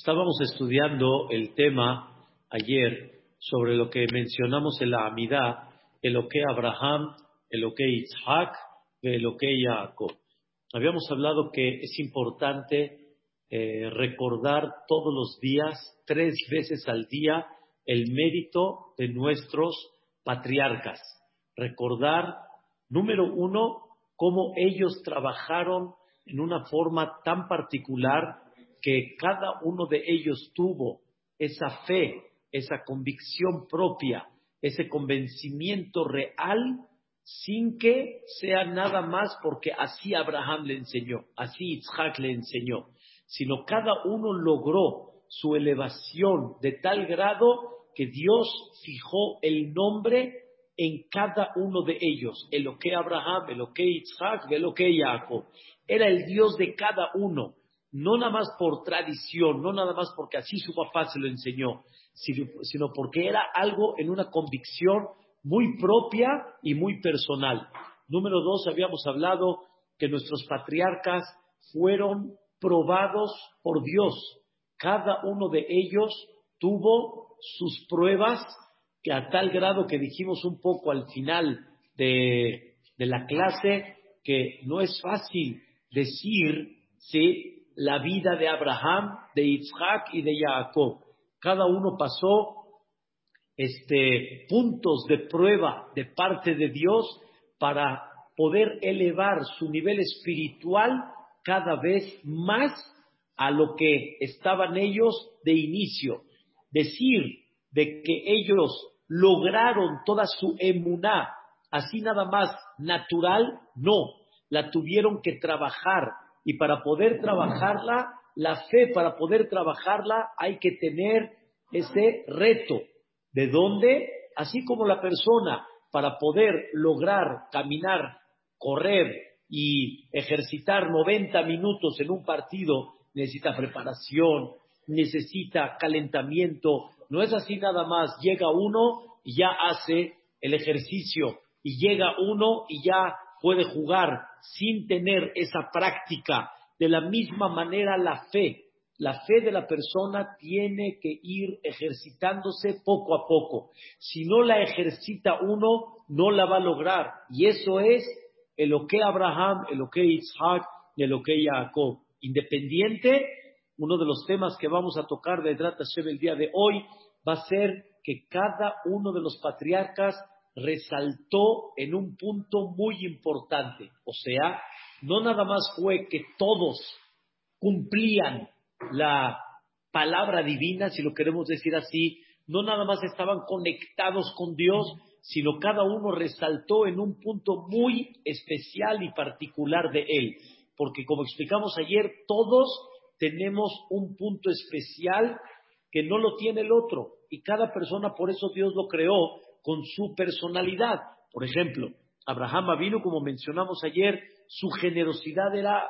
Estábamos estudiando el tema ayer sobre lo que mencionamos en la Amidad, el que Abraham, el que Isaac, el que Jacob. Habíamos hablado que es importante eh, recordar todos los días, tres veces al día, el mérito de nuestros patriarcas. Recordar, número uno, cómo ellos trabajaron en una forma tan particular que cada uno de ellos tuvo esa fe, esa convicción propia, ese convencimiento real, sin que sea nada más porque así Abraham le enseñó, así Isaac le enseñó, sino cada uno logró su elevación de tal grado que Dios fijó el nombre en cada uno de ellos, el que Abraham, el que Isaac, el que Jacob. Era el Dios de cada uno no nada más por tradición, no nada más porque así su papá se lo enseñó, sino porque era algo en una convicción muy propia y muy personal. Número dos, habíamos hablado que nuestros patriarcas fueron probados por Dios. Cada uno de ellos tuvo sus pruebas que a tal grado que dijimos un poco al final de, de la clase que no es fácil decir si la vida de Abraham, de Isaac y de Jacob. Cada uno pasó este, puntos de prueba de parte de Dios para poder elevar su nivel espiritual cada vez más a lo que estaban ellos de inicio. Decir de que ellos lograron toda su emuná así nada más natural, no, la tuvieron que trabajar y para poder trabajarla, la fe para poder trabajarla hay que tener ese reto. ¿De dónde? Así como la persona para poder lograr caminar, correr y ejercitar 90 minutos en un partido necesita preparación, necesita calentamiento. No es así nada más. Llega uno y ya hace el ejercicio y llega uno y ya puede jugar sin tener esa práctica. De la misma manera la fe. La fe de la persona tiene que ir ejercitándose poco a poco. Si no la ejercita uno, no la va a lograr. Y eso es el que Abraham, el que Isaac y el que Jacob. Independiente, uno de los temas que vamos a tocar de Drata el día de hoy va a ser que cada uno de los patriarcas resaltó en un punto muy importante. O sea, no nada más fue que todos cumplían la palabra divina, si lo queremos decir así, no nada más estaban conectados con Dios, sino cada uno resaltó en un punto muy especial y particular de él. Porque como explicamos ayer, todos tenemos un punto especial que no lo tiene el otro. Y cada persona, por eso Dios lo creó, con su personalidad. Por ejemplo, Abraham vino, como mencionamos ayer, su generosidad era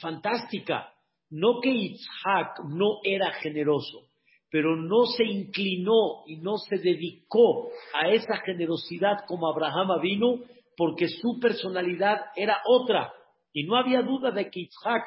fantástica. No que Isaac no era generoso, pero no se inclinó y no se dedicó a esa generosidad como Abraham vino, porque su personalidad era otra. Y no había duda de que Isaac,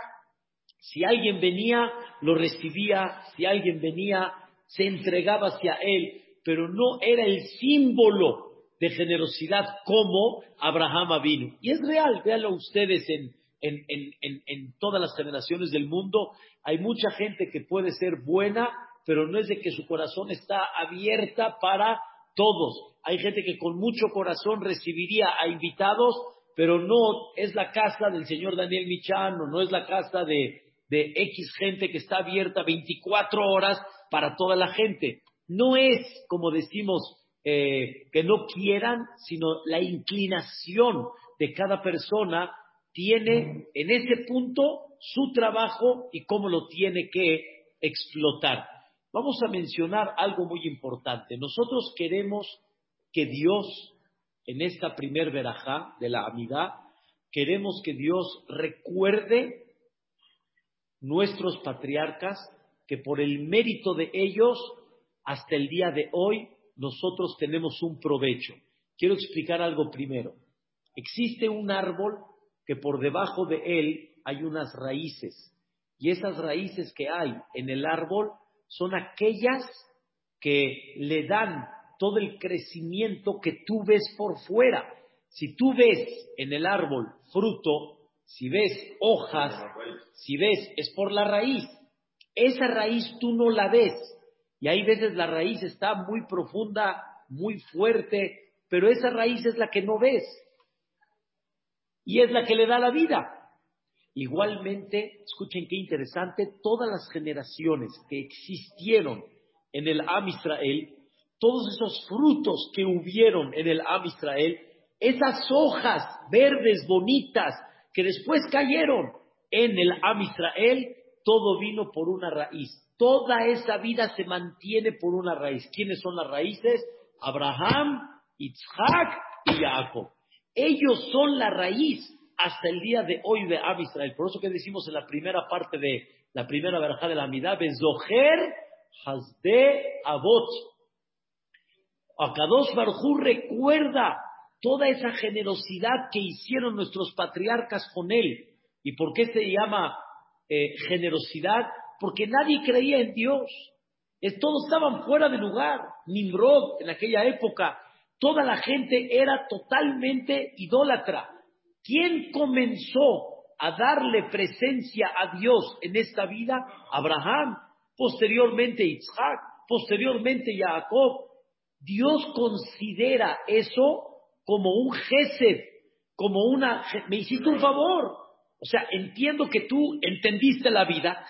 si alguien venía, lo recibía, si alguien venía, se entregaba hacia él, pero no era el símbolo de generosidad como Abraham vino. Y es real, véanlo ustedes en, en, todas las generaciones del mundo. Hay mucha gente que puede ser buena, pero no es de que su corazón está abierta para todos. Hay gente que con mucho corazón recibiría a invitados, pero no es la casa del señor Daniel Michano, no es la casa de, de X gente que está abierta 24 horas para toda la gente. No es, como decimos, eh, que no quieran, sino la inclinación de cada persona tiene en ese punto su trabajo y cómo lo tiene que explotar. Vamos a mencionar algo muy importante. Nosotros queremos que Dios, en esta primer verajá de la amidad, queremos que Dios recuerde nuestros patriarcas, que por el mérito de ellos hasta el día de hoy nosotros tenemos un provecho. Quiero explicar algo primero. Existe un árbol que por debajo de él hay unas raíces y esas raíces que hay en el árbol son aquellas que le dan todo el crecimiento que tú ves por fuera. Si tú ves en el árbol fruto, si ves hojas, si ves, es por la raíz. Esa raíz tú no la ves. Y hay veces la raíz está muy profunda, muy fuerte, pero esa raíz es la que no ves. Y es la que le da la vida. Igualmente, escuchen qué interesante, todas las generaciones que existieron en el Am Israel, todos esos frutos que hubieron en el Am Israel, esas hojas verdes, bonitas, que después cayeron en el Am Israel, todo vino por una raíz. Toda esa vida se mantiene por una raíz. ¿Quiénes son las raíces? Abraham, Isaac y Jacob. Ellos son la raíz hasta el día de hoy de Am Israel. Por eso que decimos en la primera parte de la primera verja de la Amidad, Bezoher Hasde Avot. Akadosh Barjú recuerda toda esa generosidad que hicieron nuestros patriarcas con él. ¿Y por qué se llama eh, generosidad? Porque nadie creía en Dios. todos estaban fuera de lugar. Nimrod, en aquella época, toda la gente era totalmente idólatra. ¿Quién comenzó a darle presencia a Dios en esta vida? Abraham, posteriormente Isaac, posteriormente Jacob. Dios considera eso como un gesed, como una... Me hiciste un favor. O sea, entiendo que tú entendiste la vida.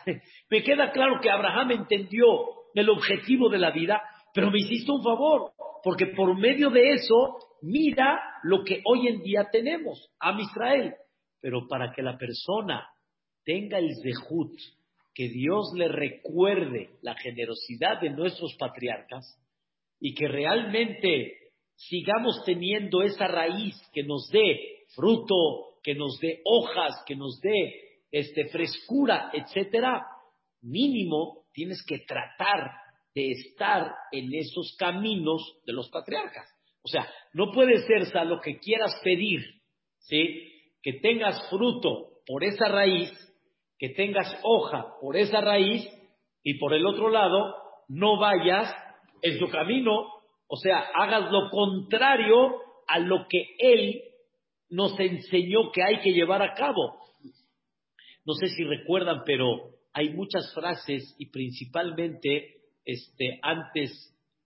me queda claro que Abraham entendió el objetivo de la vida, pero me hiciste un favor, porque por medio de eso mira lo que hoy en día tenemos, a Israel. Pero para que la persona tenga el zehut, que Dios le recuerde la generosidad de nuestros patriarcas y que realmente sigamos teniendo esa raíz que nos dé fruto, que nos dé hojas, que nos dé este, frescura, etcétera, mínimo tienes que tratar de estar en esos caminos de los patriarcas. O sea, no puede ser, a lo que quieras pedir, ¿sí? Que tengas fruto por esa raíz, que tengas hoja por esa raíz, y por el otro lado, no vayas en tu camino, o sea, hagas lo contrario a lo que Él nos enseñó que hay que llevar a cabo. No sé si recuerdan, pero hay muchas frases y principalmente este, antes,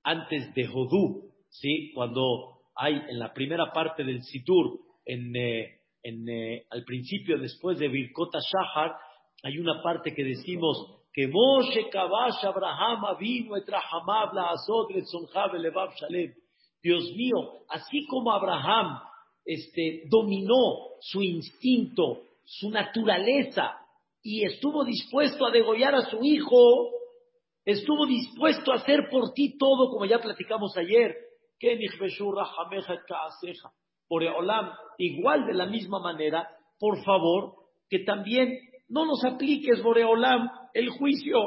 antes de Jodú, ¿sí? Cuando hay en la primera parte del Situr, en, eh, eh, al principio, después de Birkota Shahar, hay una parte que decimos que Moshe Kabash Abraham vino la Shalem. Dios mío, así como Abraham este, dominó su instinto, su naturaleza, y estuvo dispuesto a degollar a su hijo, estuvo dispuesto a hacer por ti todo, como ya platicamos ayer, Olam, igual de la misma manera, por favor, que también no nos apliques, Boreolam, el juicio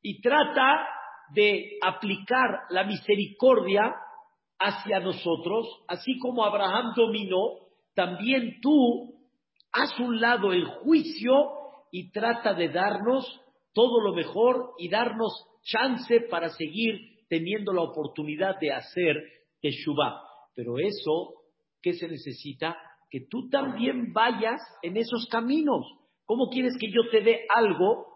y trata de aplicar la misericordia hacia nosotros, así como Abraham dominó, también tú haz un lado el juicio y trata de darnos todo lo mejor y darnos chance para seguir teniendo la oportunidad de hacer Teshuvah. Pero eso, ¿qué se necesita? Que tú también vayas en esos caminos. ¿Cómo quieres que yo te dé algo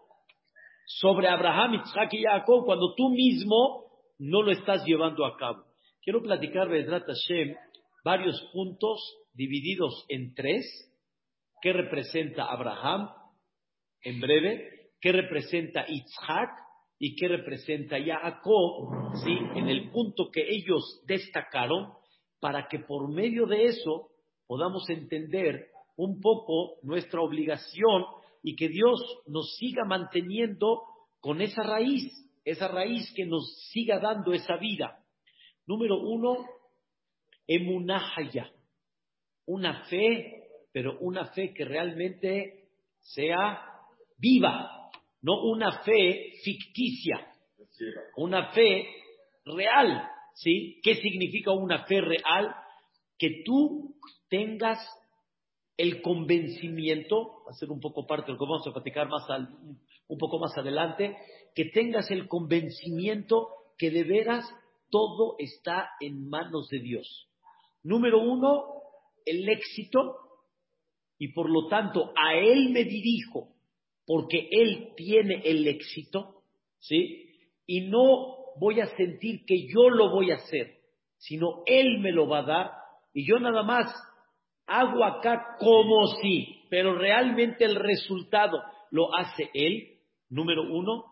sobre Abraham, Isaac y Jacob cuando tú mismo no lo estás llevando a cabo? Quiero platicar, Bedrat Hashem, varios puntos divididos en tres. ¿Qué representa Abraham? En breve. ¿Qué representa Isaac? ¿Y qué representa Jacob? ¿Sí? En el punto que ellos destacaron, para que por medio de eso podamos entender un poco nuestra obligación y que Dios nos siga manteniendo con esa raíz, esa raíz que nos siga dando esa vida. Número uno, emunahaya, una fe, pero una fe que realmente sea viva, no una fe ficticia, una fe real, ¿sí? ¿Qué significa una fe real? Que tú tengas el convencimiento, va a ser un poco parte de lo que vamos a platicar más un poco más adelante, que tengas el convencimiento que de veras todo está en manos de Dios. Número uno, el éxito, y por lo tanto a Él me dirijo, porque Él tiene el éxito, ¿sí? Y no voy a sentir que yo lo voy a hacer, sino Él me lo va a dar, y yo nada más hago acá como si, pero realmente el resultado lo hace Él, número uno,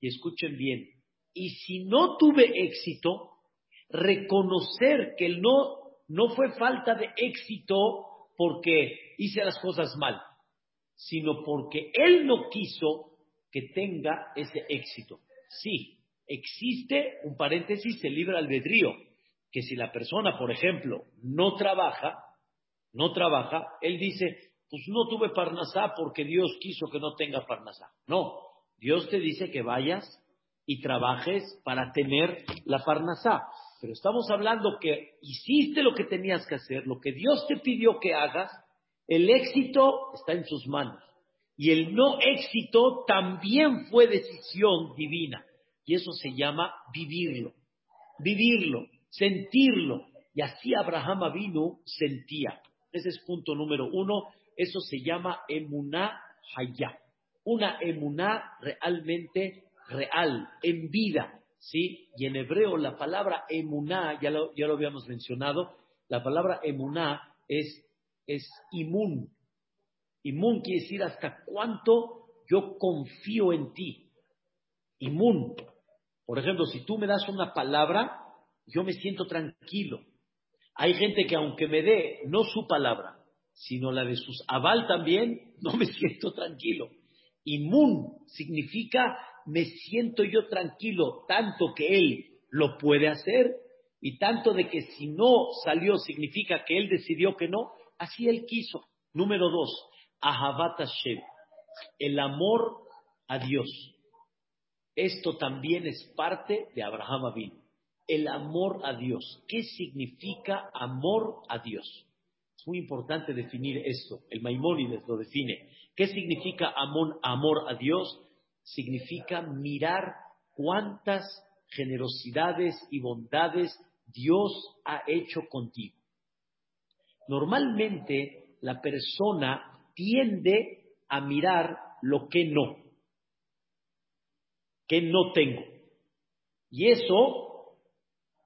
y escuchen bien, y si no tuve éxito, reconocer que no, no fue falta de éxito porque hice las cosas mal, sino porque Él no quiso que tenga ese éxito. Sí, existe un paréntesis, el libre albedrío, que si la persona, por ejemplo, no trabaja, no trabaja, él dice, pues no tuve parnasá porque Dios quiso que no tenga parnasá. No, Dios te dice que vayas y trabajes para tener la parnasá. Pero estamos hablando que hiciste lo que tenías que hacer, lo que Dios te pidió que hagas, el éxito está en sus manos. Y el no éxito también fue decisión divina. Y eso se llama vivirlo. Vivirlo, sentirlo. Y así Abraham Avinu sentía. Ese es punto número uno. Eso se llama emuná hayá. Una emuná realmente real, en vida. ¿sí? Y en hebreo la palabra emuná, ya lo, ya lo habíamos mencionado, la palabra emuná es, es imun. Imun quiere decir hasta cuánto yo confío en ti. Imun. Por ejemplo, si tú me das una palabra, yo me siento tranquilo. Hay gente que aunque me dé no su palabra, sino la de sus aval también, no me siento tranquilo. Imun significa me siento yo tranquilo, tanto que él lo puede hacer y tanto de que si no salió significa que él decidió que no, así él quiso. Número dos, Ahavat Hashem, el amor a Dios. Esto también es parte de Abraham Abin. El amor a Dios. ¿Qué significa amor a Dios? Es muy importante definir esto. El Maimónides lo define. ¿Qué significa amor, amor a Dios? Significa mirar cuántas generosidades y bondades Dios ha hecho contigo. Normalmente la persona tiende a mirar lo que no, que no tengo. Y eso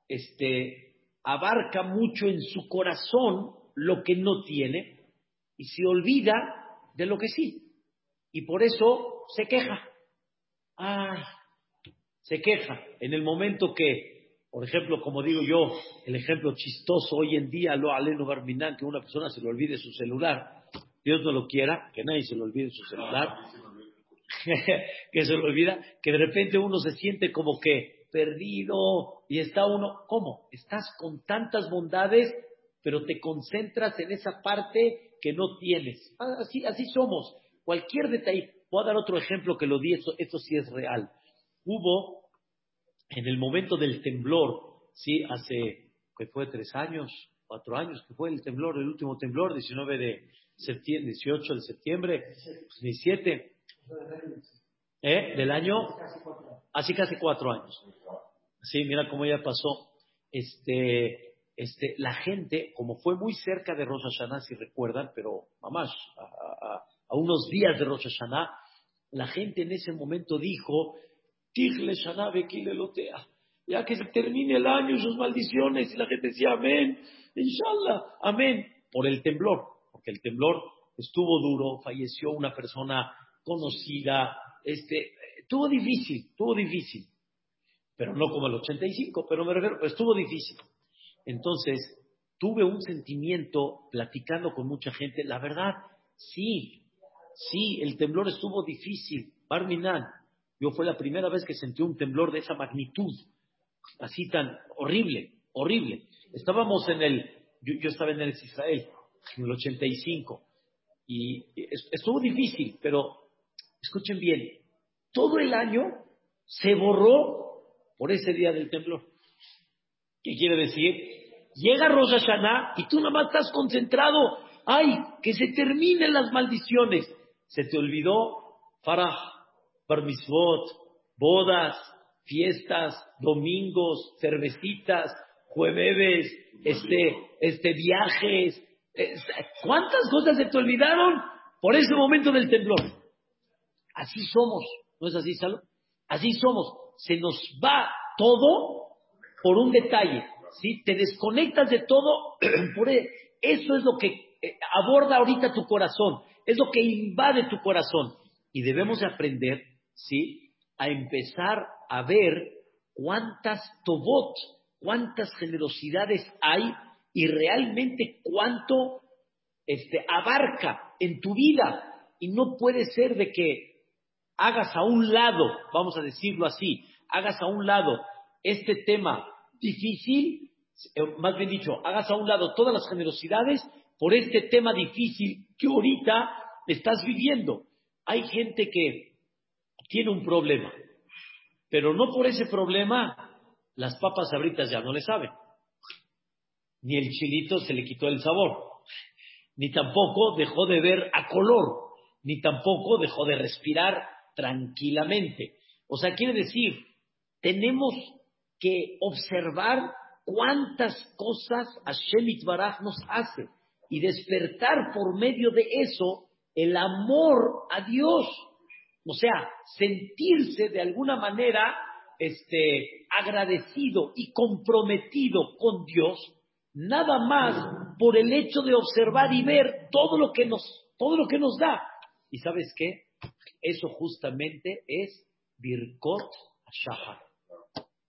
este, abarca mucho en su corazón lo que no tiene y se olvida de lo que sí. Y por eso se queja ay, se queja en el momento que, por ejemplo, como digo yo, el ejemplo chistoso hoy en día, lo aleno barminan, que una persona se le olvide su celular, Dios no lo quiera, que nadie se le olvide su celular, que se le olvida, que de repente uno se siente como que perdido y está uno, ¿cómo? Estás con tantas bondades, pero te concentras en esa parte que no tienes. Así, así somos. Cualquier detalle, Voy a dar otro ejemplo que lo di, esto, esto sí es real. Hubo, en el momento del temblor, sí, hace, que fue tres años, cuatro años, que fue el temblor, el último temblor, 19 de septiembre, 18 de septiembre, 17, ¿eh? Del año, así casi cuatro años. Sí, mira cómo ya pasó. Este, este, la gente, como fue muy cerca de Rosh Hashanah, si recuerdan, pero mamás, a, a unos días de Rosh Hashanah, la gente en ese momento dijo, Tigle Lotea, ya que se termine el año, sus maldiciones, y la gente decía, amén, inshallah, amén, por el temblor, porque el temblor estuvo duro, falleció una persona conocida, este, estuvo difícil, estuvo difícil, pero no como el 85, pero me refiero, estuvo difícil. Entonces, tuve un sentimiento platicando con mucha gente, la verdad, sí, Sí, el temblor estuvo difícil. Barminan, yo fue la primera vez que sentí un temblor de esa magnitud, así tan horrible, horrible. Estábamos en el, yo, estaba en el Israel, en el 85, y estuvo difícil, pero escuchen bien, todo el año se borró por ese día del temblor. ¿Qué quiere decir? Llega Rosh Hashanah y tú nada más estás concentrado. Ay, que se terminen las maldiciones. Se te olvidó farah, bar bodas, fiestas, domingos, cervecitas, jueves, este, este, viajes. ¿Cuántas cosas se te olvidaron por ese momento del temblor? Así somos, ¿no es así, Salo? Así somos. Se nos va todo por un detalle. ¿sí? Te desconectas de todo. por e, eso es lo que eh, aborda ahorita tu corazón. Es lo que invade tu corazón. Y debemos aprender, ¿sí? A empezar a ver cuántas tobot, cuántas generosidades hay y realmente cuánto este, abarca en tu vida. Y no puede ser de que hagas a un lado, vamos a decirlo así, hagas a un lado este tema difícil, eh, más bien dicho, hagas a un lado todas las generosidades por este tema difícil que ahorita estás viviendo. Hay gente que tiene un problema, pero no por ese problema las papas abritas ya no le saben. Ni el chilito se le quitó el sabor, ni tampoco dejó de ver a color, ni tampoco dejó de respirar tranquilamente. O sea, quiere decir, tenemos que observar cuántas cosas Hashem Itbaraj nos hace y despertar por medio de eso el amor a Dios. O sea, sentirse de alguna manera este, agradecido y comprometido con Dios, nada más por el hecho de observar y ver todo lo que nos, todo lo que nos da. ¿Y sabes qué? Eso justamente es Birkot Shahar.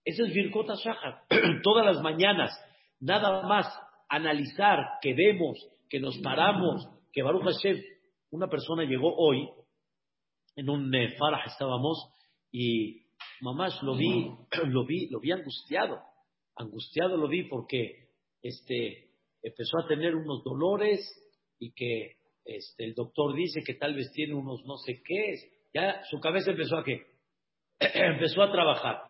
Eso es Birkot Shahar. Todas las mañanas, nada más analizar que vemos, que nos paramos, que Baruch Hashem, una persona llegó hoy, en un eh, farah estábamos, y mamás lo vi, lo vi, lo vi angustiado, angustiado lo vi porque este, empezó a tener unos dolores y que este, el doctor dice que tal vez tiene unos no sé qué, ya su cabeza empezó a qué, empezó a trabajar.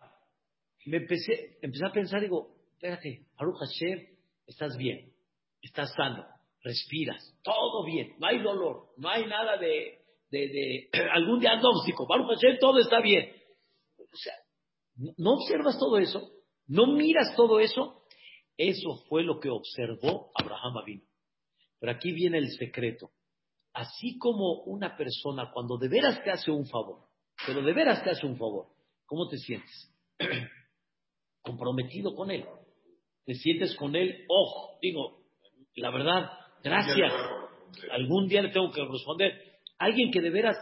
Me empecé, empecé a pensar, digo, espérate, Baruch Hashem, estás bien, estás sano, respiras, todo bien, no hay dolor, no hay nada de, de, algún diagnóstico, todo está bien. O sea, ¿no observas todo eso? ¿No miras todo eso? Eso fue lo que observó Abraham Avino. Pero aquí viene el secreto. Así como una persona cuando de veras te hace un favor, pero de veras te hace un favor, ¿cómo te sientes? Comprometido con él. Te sientes con él, ojo, digo, la verdad, gracias. Algún día le tengo que responder. Alguien que de veras,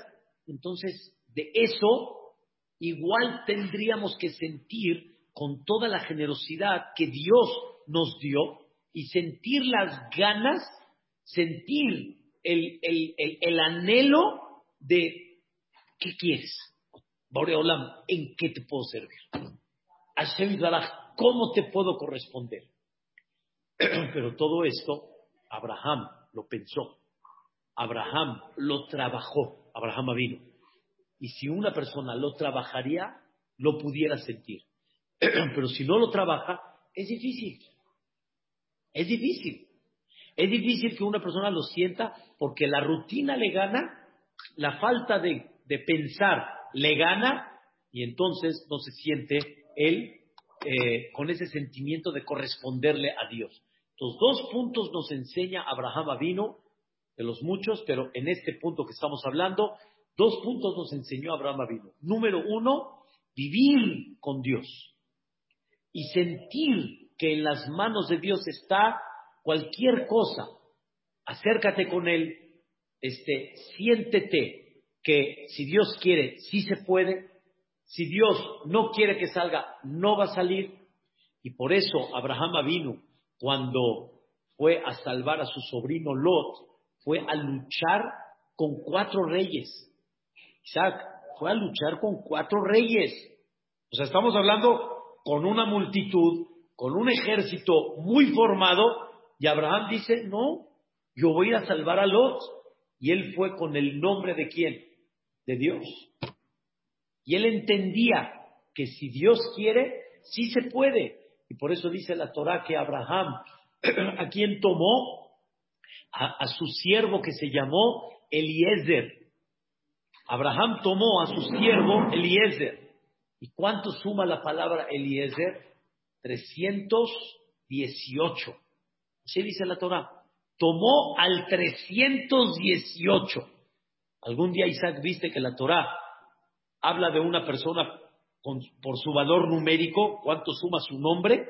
entonces, de eso, igual tendríamos que sentir con toda la generosidad que Dios nos dio y sentir las ganas, sentir el, anhelo de ¿qué quieres? Boreolam, ¿en qué te puedo servir? Hashem ¿cómo te puedo corresponder? Pero todo esto, Abraham lo pensó. Abraham lo trabajó. Abraham vino. Y si una persona lo trabajaría, lo pudiera sentir. Pero si no lo trabaja, es difícil. Es difícil. Es difícil que una persona lo sienta porque la rutina le gana, la falta de, pensar le gana y entonces no se siente él eh, con ese sentimiento de corresponderle a Dios. Los dos puntos nos enseña Abraham Avino, de los muchos, pero en este punto que estamos hablando, dos puntos nos enseñó Abraham Avino. Número uno, vivir con Dios y sentir que en las manos de Dios está cualquier cosa, acércate con Él, este, siéntete que si Dios quiere, sí se puede, si Dios no quiere que salga, no va a salir. Y por eso Abraham vino cuando fue a salvar a su sobrino Lot, fue a luchar con cuatro reyes. Isaac fue a luchar con cuatro reyes. O sea, estamos hablando con una multitud, con un ejército muy formado, y Abraham dice, no, yo voy a salvar a Lot. Y él fue con el nombre de quién? De Dios. Y él entendía que si Dios quiere, sí se puede. Y por eso dice la Torah que Abraham, ¿a quién tomó? a, su siervo que se llamó Eliezer. Abraham tomó a su siervo Eliezer. ¿Y cuánto suma la palabra Eliezer? 318. Así dice la Torah. Tomó al 318. Algún día Isaac viste que la Torah habla de una persona por su valor numérico, cuánto suma su nombre.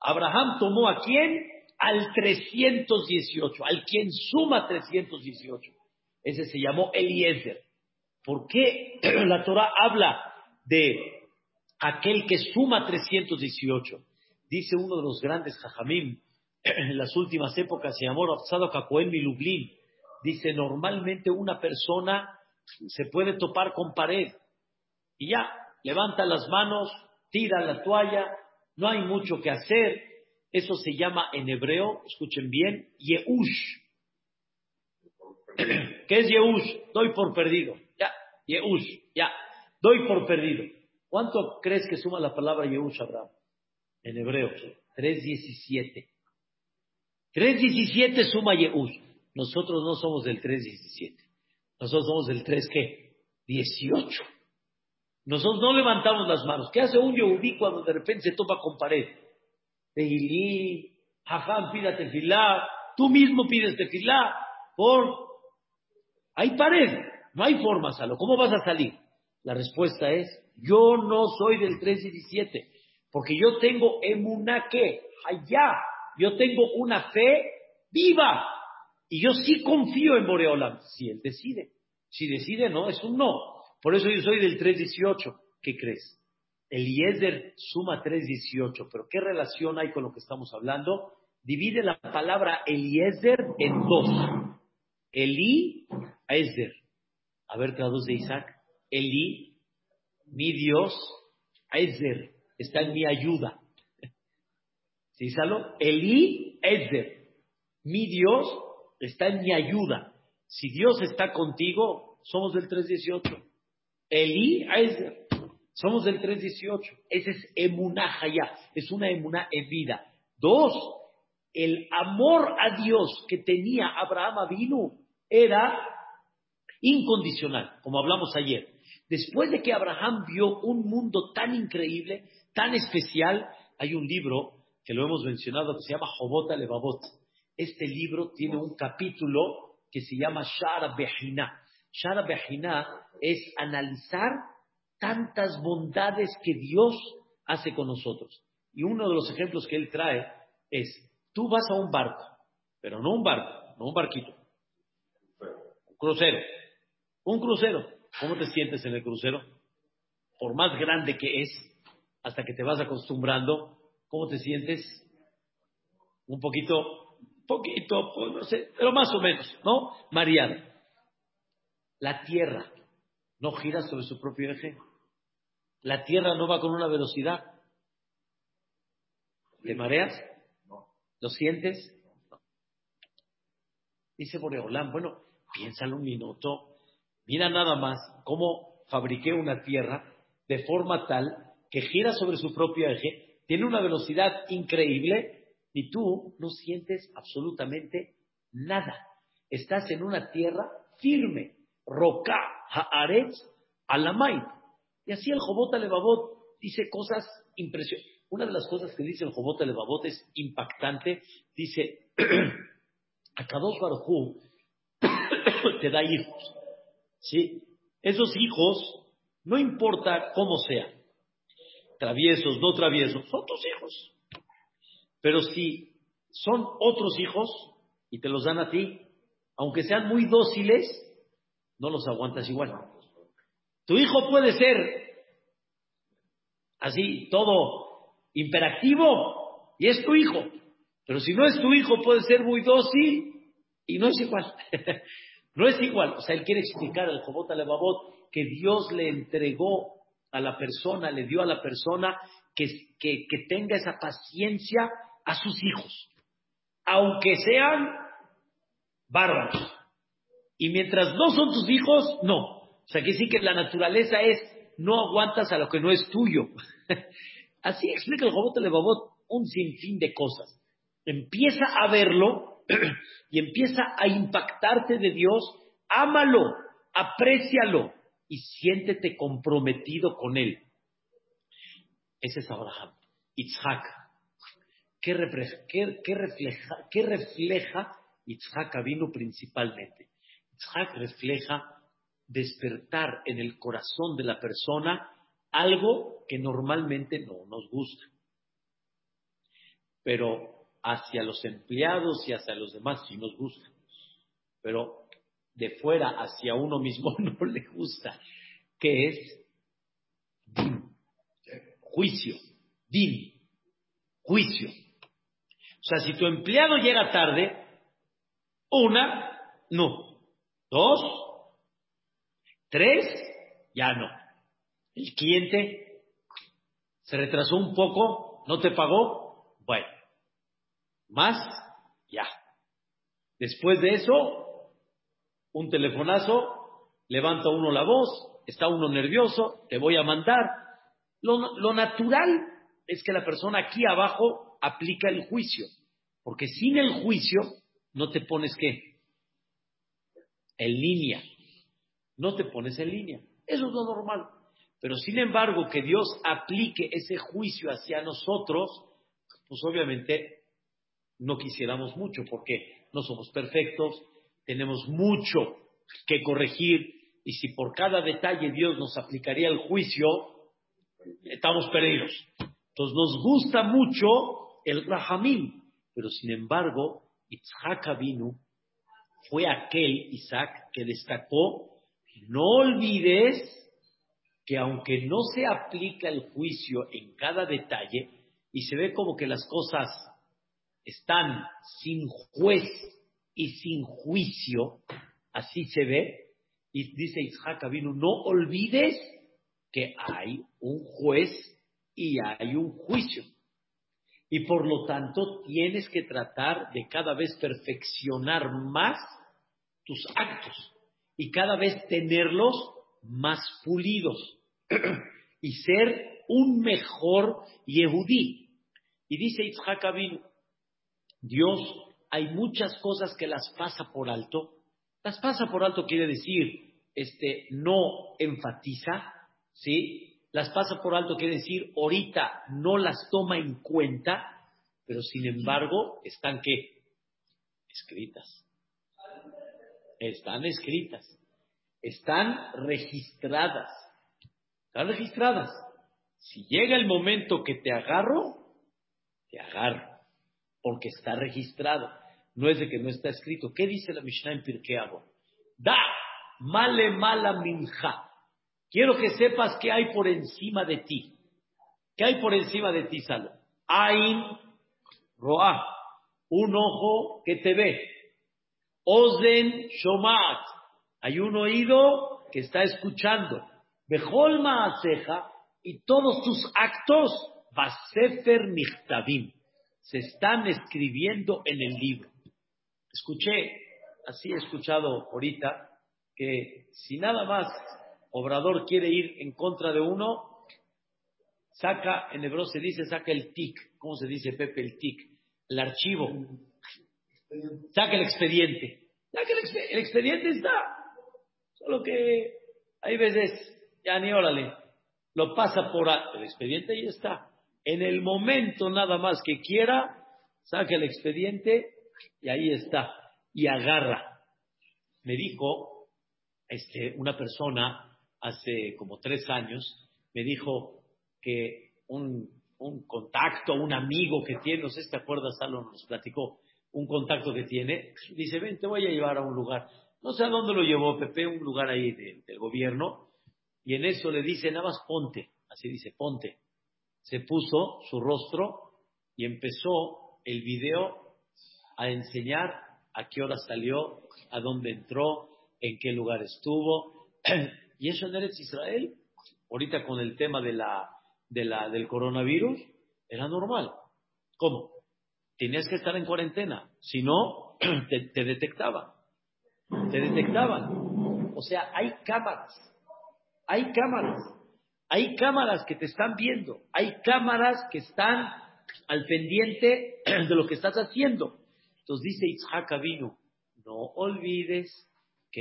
Abraham tomó a quién? Al 318, al quien suma 318. Ese se llamó Eliezer. ¿Por qué la Torah habla de aquel que suma 318? Dice uno de los grandes jajamim, en las últimas épocas se llamó Rapsado Kakoen Milublin. Dice, normalmente una persona se puede topar con pared y ya, levanta las manos, tira la toalla, no hay mucho que hacer. Eso se llama en hebreo, escuchen bien, Yehush. ¿Qué es Yehush? Doy por perdido. Ya, Yehush, ya, doy por perdido. ¿Cuánto crees que suma la palabra Yehush, Abraham? En hebreo, 3.17. 3.17 suma Yehush. Nosotros no somos del 3.17. Nosotros somos del 3 qué? 18. Nosotros no levantamos las manos. ¿Qué hace un yehudí cuando de repente se topa con pared? Tehilí, Jajam, pida tefilá, tú mismo pides tefilá, por... Hay pared, no hay forma, Salo. ¿Cómo vas a salir? La respuesta es, yo no soy del 3 y 17, porque yo tengo emuná que, allá, yo tengo una fe viva, y yo sí confío en Boreolam, si él decide. Si decide, no, es un no. Por eso yo soy del 318. ¿Qué crees? Eliezer suma 318, pero ¿qué relación hay con lo que estamos hablando? Divide la palabra Eliezer en dos. Eli, Ezer. A ver, traduce Isaac. Eli, mi Dios, Ezer, está en mi ayuda. ¿Sí, Salo? Eli. Mi Dios está en mi ayuda. Si Dios está contigo, somos del 318. Eli Aizer. Somos del 318. Ese es emuná Es una emuná en vida. Dos, el amor a Dios que tenía Abraham Avinu era incondicional, como hablamos ayer. Después de que Abraham vio un mundo tan increíble, tan especial, hay un libro que lo hemos mencionado que se llama Jobot Levavot. Este libro tiene un capítulo que se llama Shara Behina. Shara Behina es analizar tantas bondades que Dios hace con nosotros. Y uno de los ejemplos que él trae es, tú vas a un barco, pero no un barco, no un barquito, un crucero, un crucero. ¿Cómo te sientes en el crucero? Por más grande que es, hasta que te vas acostumbrando, ¿cómo te sientes? Un poquito, poquito, pues, no sé, pero más o menos, ¿no? Mariana. La Tierra no gira sobre su propio eje. La Tierra no va con una velocidad. ¿Te mareas? ¿Lo sientes? Dice Boreolán, bueno, piénsalo un minuto. Mira nada más cómo fabriqué una Tierra de forma tal que gira sobre su propio eje, tiene una velocidad increíble y tú no sientes absolutamente nada. Estás en una tierra firme. Roca Haaretz Alamait. Y así el Jobot Levavot dice cosas impresionantes. Una de las cosas que dice el Jobot Levavot es impactante. Dice, Akadosh Baruj te da hijos. ¿Sí? Esos hijos, no importa cómo sean, traviesos, no traviesos, son tus hijos. Pero si son otros hijos y te los dan a ti, aunque sean muy dóciles, no los aguantas igual. Tu hijo puede ser así, todo imperactivo, y es tu hijo. Pero si no es tu hijo, puede ser muy dócil y no es igual. no es igual. O sea, él quiere explicar al Jobot Alebabot que Dios le entregó a la persona, le dio a la persona que, que, que tenga esa paciencia a sus hijos, aunque sean bárbaros. Y mientras no son tus hijos, no. O sea, que sí que la naturaleza es, no aguantas a lo que no es tuyo. Así explica el Jobot Levavot un sinfín de cosas. Empieza a verlo y empieza a impactarte de Dios, ámalo, aprécialo y siéntete comprometido con Él. Ese es Abraham. Isaac. ¿Qué refleja, qué, refleja, qué refleja Isaac vino principalmente? Isaac refleja despertar en el corazón de la persona algo que normalmente no nos gusta. Pero hacia los empleados y hacia los demás sí nos gusta. Pero de fuera hacia uno mismo no le gusta, que es din, juicio, din, juicio. O sea, si tu empleado llega tarde, una, no. Dos, tres, ya no. El cliente se retrasó un poco, no te pagó, bueno. Más, ya. Después de eso, un telefonazo, levanta uno la voz, está uno nervioso, te voy a mandar. Lo, natural es que la persona aquí abajo aplica el juicio, porque sin el juicio no te pones qué? En línea. No te pones en línea. Eso es lo normal. Pero sin embargo, que Dios aplique ese juicio hacia nosotros, pues obviamente no quisiéramos mucho, porque no somos perfectos, tenemos mucho que corregir y si por cada detalle Dios nos aplicaría el juicio, estamos perdidos. Entonces nos gusta mucho el Rahamim, pero sin embargo, Isaac Avinu fue aquel Isaac que destacó, no olvides que aunque no se aplica el juicio en cada detalle y se ve como que las cosas están sin juez y sin juicio, así se ve, y dice Isaac Avinu, no olvides que hay un juez y hay un juicio. Y por lo tanto tienes que tratar de cada vez perfeccionar más tus actos y cada vez tenerlos más pulidos y ser un mejor Yehudí. Y dice Isaac Avinu, Dios hay muchas cosas que las pasa por alto. Las pasa por alto quiere decir, este, no enfatiza, ¿sí? Las pasa por alto quiere decir, ahorita no las toma en cuenta, pero sin embargo, están qué? Escritas. Están escritas. Están registradas. Están registradas. Si llega el momento que te agarro, te agarro porque está registrado. No es de que no está escrito. ¿Qué dice la Mishnah en Pirkei Da, male mala minja. Quiero que sepas qué hay por encima de ti. ¿Qué hay por encima de ti, Salo? Ain roa, un ojo que te ve. Ozen shomat, hay un oído que está escuchando. Bejol maaseja, y todos tus actos, basefer michtavim se están escribiendo en el libro. Escuché, así he escuchado ahorita, que si nada más Obrador quiere ir en contra de uno, saca, en hebreo se dice, saca el tic, ¿cómo se dice Pepe el tic? El archivo, saca el expediente. Saca el, el expediente está, solo que hay veces, ya ni órale, lo pasa por el expediente y está. En el momento nada más que quiera, saca el expediente y ahí está, y agarra. Me dijo este, una persona hace como tres años, me dijo que un, un contacto, un amigo que tiene, no sé si te acuerdas, Salón nos platicó, un contacto que tiene, dice, ven, te voy a llevar a un lugar. No sé a dónde lo llevó Pepe, un lugar ahí del gobierno, y en eso le dice, nada más ponte, así dice, ponte se puso su rostro y empezó el video a enseñar a qué hora salió, a dónde entró, en qué lugar estuvo. y eso en Eretz Israel, ahorita con el tema del coronavirus, era normal. ¿Cómo? Tenías que estar en cuarentena, si no, te, te detectaban. Te detectaban. O sea, hay cámaras. Hay cámaras. Hay cámaras que te están viendo, hay cámaras que están al pendiente de lo que estás haciendo. Entonces dice Itzhak vino, no olvides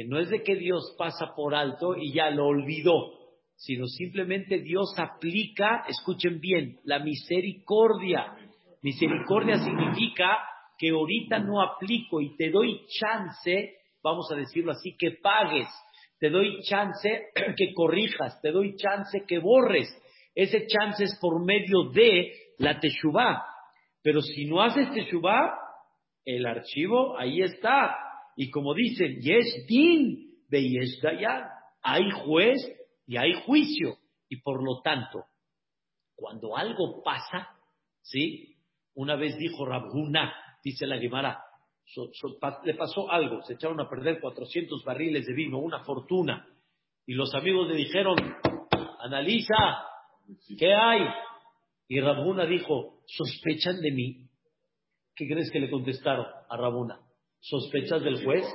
no es de que Dios pasa por alto y ya lo olvidó, sino simplemente Dios aplica, escuchen bien, la misericordia. Misericordia significa que ahorita no aplico y te doy chance, vamos a decirlo así, que pagues, te doy chance que corrijas, te doy chance que borres. Ese chance es por medio de la teshuvah. Pero si no haces teshuvah, el archivo ahí está. Y como dicen, yes din de yes dayan. Hay juez y hay juicio. Y por lo tanto, cuando algo pasa, ¿sí? Una vez dijo Rabhuna, dice la Guimara, le pasó algo, se echaron a perder 400 barriles de vino, una fortuna. Y los amigos le dijeron, analiza, ¿qué hay? Y Rabuna dijo, ¿sospechan de mí? ¿Qué crees que le contestaron a Rabuna? ¿Sospechas del juez?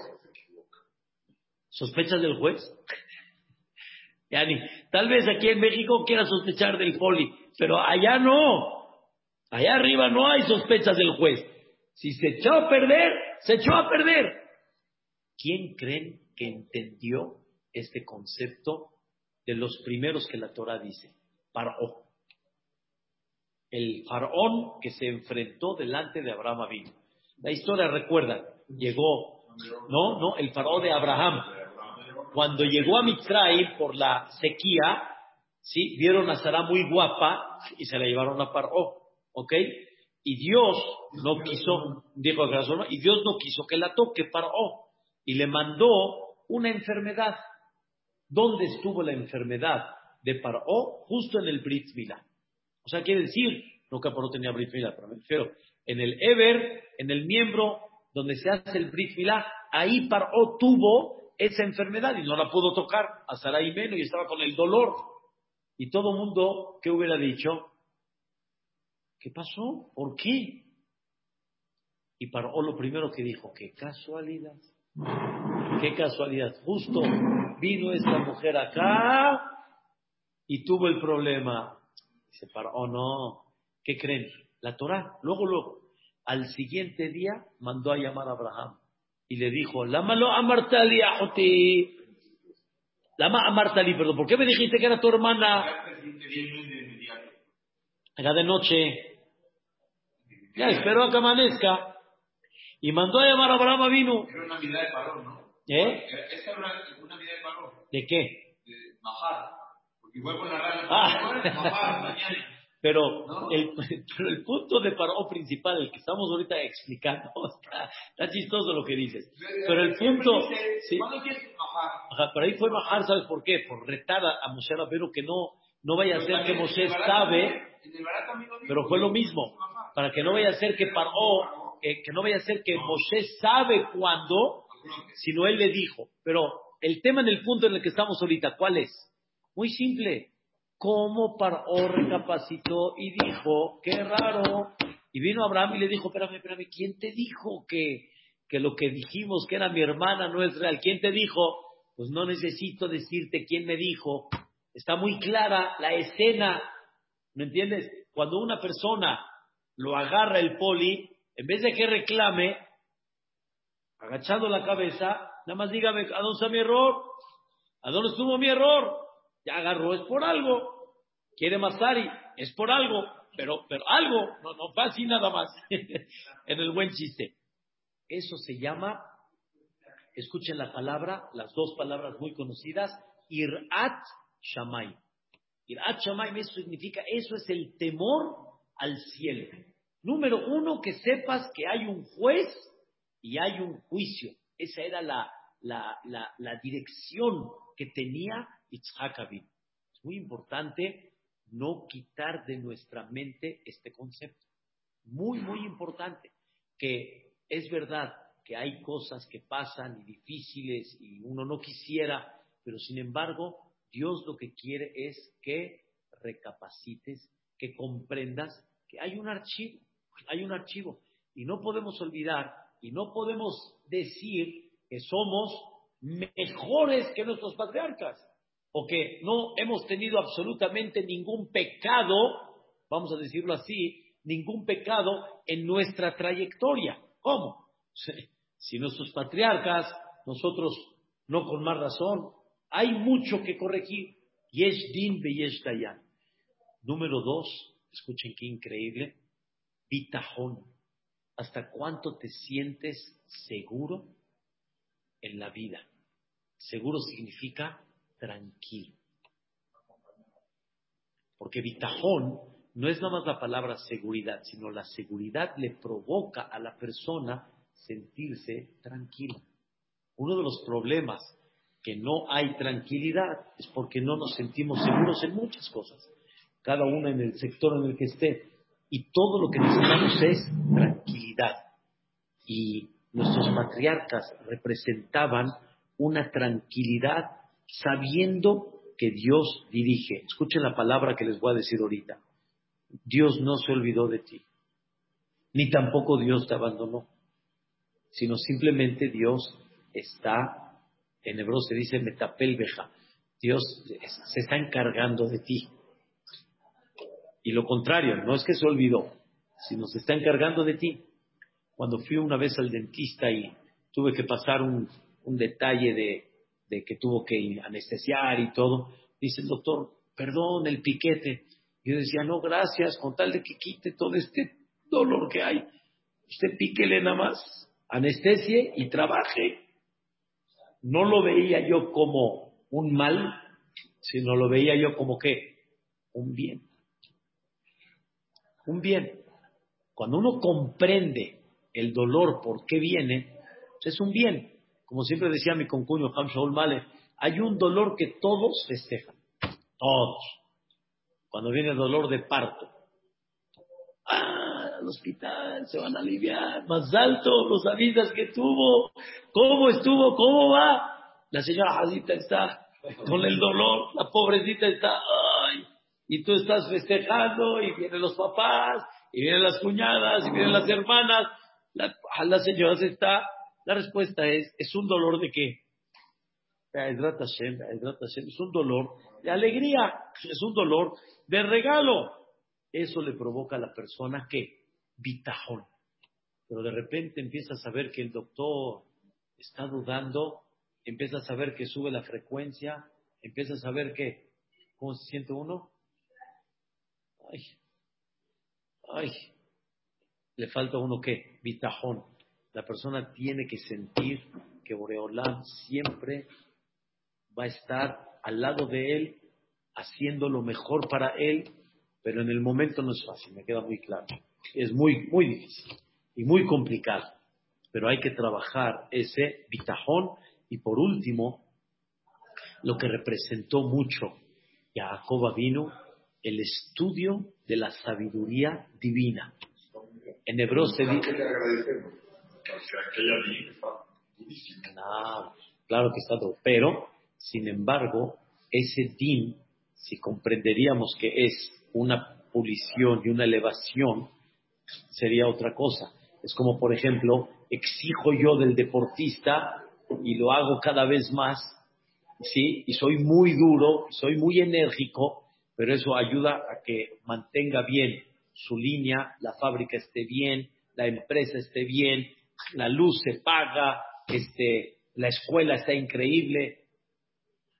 ¿Sospechas del juez? Yani, tal vez aquí en México quiera sospechar del poli, pero allá no. Allá arriba no hay sospechas del juez. Si se echó a perder, se echó a perder. ¿Quién creen que entendió este concepto de los primeros que la Torah dice? Paró. El faraón que se enfrentó delante de Abraham vino. La historia recuerda, llegó, no, no, el faraón de Abraham. Cuando llegó a Mitzray por la sequía, sí, vieron a Sara muy guapa y se la llevaron a Paró, ¿ok? Y Dios no quiso, dijo a y Dios no quiso que la toque, paró, y le mandó una enfermedad. ¿Dónde estuvo la enfermedad de Paró? Justo en el Brit Milá. O sea, quiere decir, no que Paró tenía Brit Milá, pero me refiero, en el Ever, en el miembro donde se hace el Brit ahí Paró tuvo esa enfermedad y no la pudo tocar a Sarai menos y estaba con el dolor. Y todo mundo, ¿qué hubiera dicho? ¿Qué pasó? ¿Por qué? Y paró lo primero que dijo, qué casualidad. Qué casualidad. Justo vino esta mujer acá y tuvo el problema. Se paró, oh no. ¿Qué creen? La Torah. Luego, luego, al siguiente día mandó a llamar a Abraham y le dijo, Lama lo amartali ajoti. Lama amartali, perdón, ¿por qué me dijiste que era tu hermana? Era de noche. Ya esperó a que amanezca. Y mandó a llamar a Abraham vino. Era una vida de parón, ¿no? ¿Eh? Esta era una, vida de parón. ¿De qué? De bajar. Porque igual con la rana. Ah. mañana. Pero, el, pero el punto de paró principal, el que estamos ahorita explicando, está, chistoso lo que dices. Pero el punto. sí, pero ahí fue bajar, ¿sabes por qué? Por retar a, Moshe Rabero que no, no vaya a ser que Moshe sabe. Pero fue lo mismo para que no vaya a ser que paró, que, no vaya a ser que Moshe sabe cuándo, sino él le dijo. Pero el tema en el punto en el que estamos ahorita, ¿cuál es? Muy simple. ¿Cómo paró, recapacitó y dijo, qué raro? Y vino Abraham y le dijo, espérame, espérame, ¿quién te dijo que, que lo que dijimos que era mi hermana no es real? ¿Quién te dijo? Pues no necesito decirte quién me dijo. Está muy clara la escena. ¿Me entiendes? Cuando una persona lo agarra el poli, en vez de que reclame, agachando la cabeza, nada más dígame, ¿a dónde está mi error? ¿A dónde estuvo mi error? Ya agarró, es por algo. Quiere Masari, es por algo, pero, pero algo, no, no así nada más, en el buen chiste. Eso se llama, escuchen la palabra, las dos palabras muy conocidas, Irat Shamay. Irat Shamay, eso significa, eso es el temor al cielo. Número uno, que sepas que hay un juez y hay un juicio. Esa era la, la, la, dirección que tenía Itzhak Es muy importante no quitar de nuestra mente este concepto. Muy, muy importante. Que es verdad que hay cosas que pasan y difíciles y uno no quisiera, pero sin embargo, Dios lo que quiere es que recapacites, que comprendas que hay un archivo, hay un archivo. Y no podemos olvidar y no podemos decir que somos mejores que nuestros patriarcas o que no hemos tenido absolutamente ningún pecado, vamos a decirlo así, ningún pecado en nuestra trayectoria. ¿Cómo? Si nuestros patriarcas, nosotros no con más razón, hay mucho que corregir. Yesh din yesh dayan. Número dos, escuchen qué increíble, bitajón. ¿Hasta cuánto te sientes seguro en la vida? Seguro significa tranquilo. Porque bitajón no es nada más la palabra seguridad, sino la seguridad le provoca a la persona sentirse tranquila. Uno de los problemas que no hay tranquilidad es porque no nos sentimos seguros en muchas cosas, cada una en el sector en el que esté. Y todo lo que necesitamos es tranquilidad. Y nuestros patriarcas representaban una tranquilidad sabiendo que Dios dirige. Escuchen la palabra que les voy a decir ahorita. Dios no se olvidó de ti, ni tampoco Dios te abandonó, sino simplemente Dios está, en hebreo se dice metapel beja, Dios se está encargando de ti. Y lo contrario, no es que se olvidó, sino se está encargando de ti. Cuando fui una vez al dentista y tuve que pasar un, detalle de, de, que tuvo que anestesiar y todo, dice el doctor, perdón, el piquete. Yo decía, no, gracias, con tal de que quite todo este dolor que hay, usted píquele nada más, anestesie y trabaje. No lo veía yo como un mal, sino lo veía yo como qué, un bien. Un bien. Cuando uno comprende el dolor por qué viene, pues es un bien. Como siempre decía mi concuño Ham Shaul Male, hay un dolor que todos festejan. Todos cuando viene el dolor de parto. Ah, al hospital, se van a aliviar, más alto, los avidas que tuvo, cómo estuvo, cómo va. La señora Jadita está con el dolor, la pobrecita está, ay, y tú estás festejando, y vienen los papás, y vienen las cuñadas, y vienen las hermanas. La, la señora se está, la respuesta es, es un dolor de qué? Es un dolor de alegría, es un dolor de regalo. Eso le provoca a la persona que bitajón. Pero de repente empieza a saber que el doctor está dudando, empieza a saber que sube la frecuencia, empieza a saber que, ¿cómo se siente uno? Ay, ay, le falta uno qué? Bitajón. La persona tiene que sentir que Boreolam siempre va a estar al lado de él haciendo lo mejor para él, pero en el momento no es fácil, me queda muy claro. Es muy, muy difícil y muy complicado, pero hay que trabajar ese bitajón y por último, lo que representó mucho Jacob vino, el estudio de la sabiduría divina. En hebreo se dice... claro que está todo, pero, sin embargo, ese din si comprenderíamos que es una pulición y una elevación, sería otra cosa. Es como, por ejemplo, exijo yo del deportista y lo hago cada vez más, ¿sí? Y soy muy duro, soy muy enérgico, pero eso ayuda a que mantenga bien su línea, la fábrica esté bien, la empresa esté bien, la luz se paga, este, la escuela está increíble.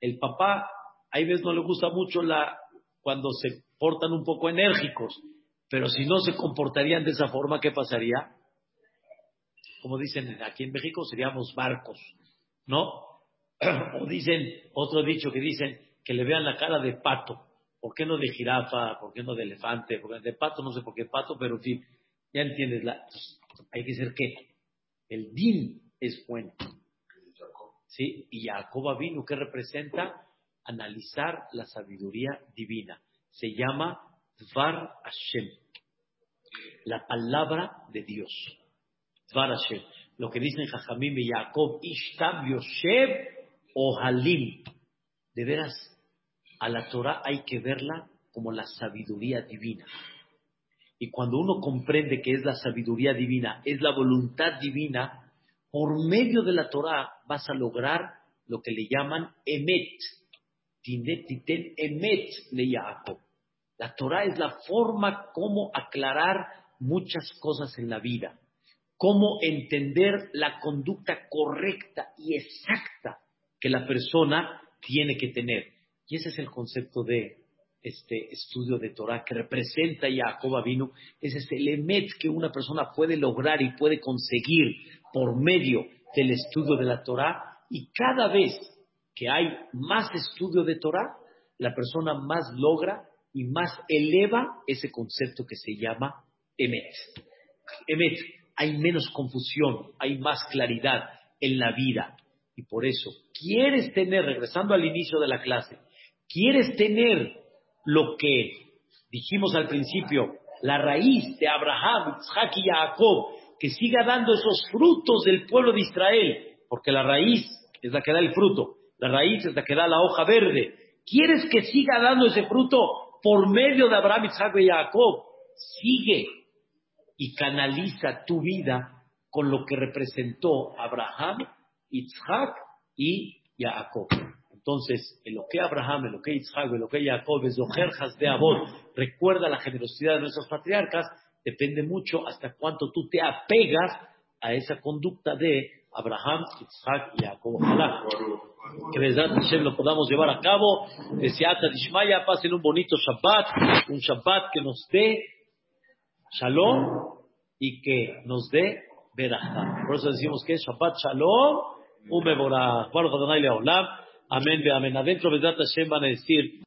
El papá hay veces no le gusta mucho la, cuando se portan un poco enérgicos, pero si no se comportarían de esa forma, ¿qué pasaría? Como dicen aquí en México, seríamos barcos, ¿no? O dicen, otro dicho que dicen, que le vean la cara de pato. ¿Por qué no de jirafa? ¿Por qué no de elefante? Porque de pato, no sé por qué pato, pero en fin, ya entiendes. La, hay que ser qué? El din es bueno. ¿Sí? Y Jacob vino, ¿qué representa? analizar la sabiduría divina. Se llama Dvar Hashem, la palabra de Dios. Dvar Hashem. Lo que dicen Jajamim y Jacob, Ishtab Yoshev o Halim. De veras, a la Torah hay que verla como la sabiduría divina. Y cuando uno comprende que es la sabiduría divina, es la voluntad divina, por medio de la Torah vas a lograr lo que le llaman emet, emet le La Torah es la forma como aclarar muchas cosas en la vida. cómo entender la conducta correcta y exacta que la persona tiene que tener. Y ese es el concepto de este estudio de Torah que representa Jacob vino. Ese es el emet que una persona puede lograr y puede conseguir por medio del estudio de la Torah. Y cada vez que hay más estudio de Torah, la persona más logra y más eleva ese concepto que se llama emet. Emet, hay menos confusión, hay más claridad en la vida. Y por eso, quieres tener, regresando al inicio de la clase, quieres tener lo que dijimos al principio, la raíz de Abraham, Isaac y Jacob, que siga dando esos frutos del pueblo de Israel, porque la raíz es la que da el fruto, la raíz es la que da la hoja verde. ¿Quieres que siga dando ese fruto por medio de Abraham, Isaac y Jacob? Sigue y canaliza tu vida con lo que representó Abraham, Isaac y Jacob. Entonces, en lo que Abraham, en lo que Isaac, en lo que Jacob, es de Abod, recuerda la generosidad de nuestros patriarcas, depende mucho hasta cuánto tú te apegas a esa conducta de Abraham, Isaac y Jacob. Ojalá que Besat Hashem lo podamos llevar a cabo. Deseata Dishmaya, pasen un bonito Shabbat, un Shabbat que nos dé Shalom y que nos dé Berajá. Por eso decimos que es Shabbat Shalom, un Mevorah. Baruch Adonai Leolam. Amén, amén. Adentro, Besat Hashem van a decir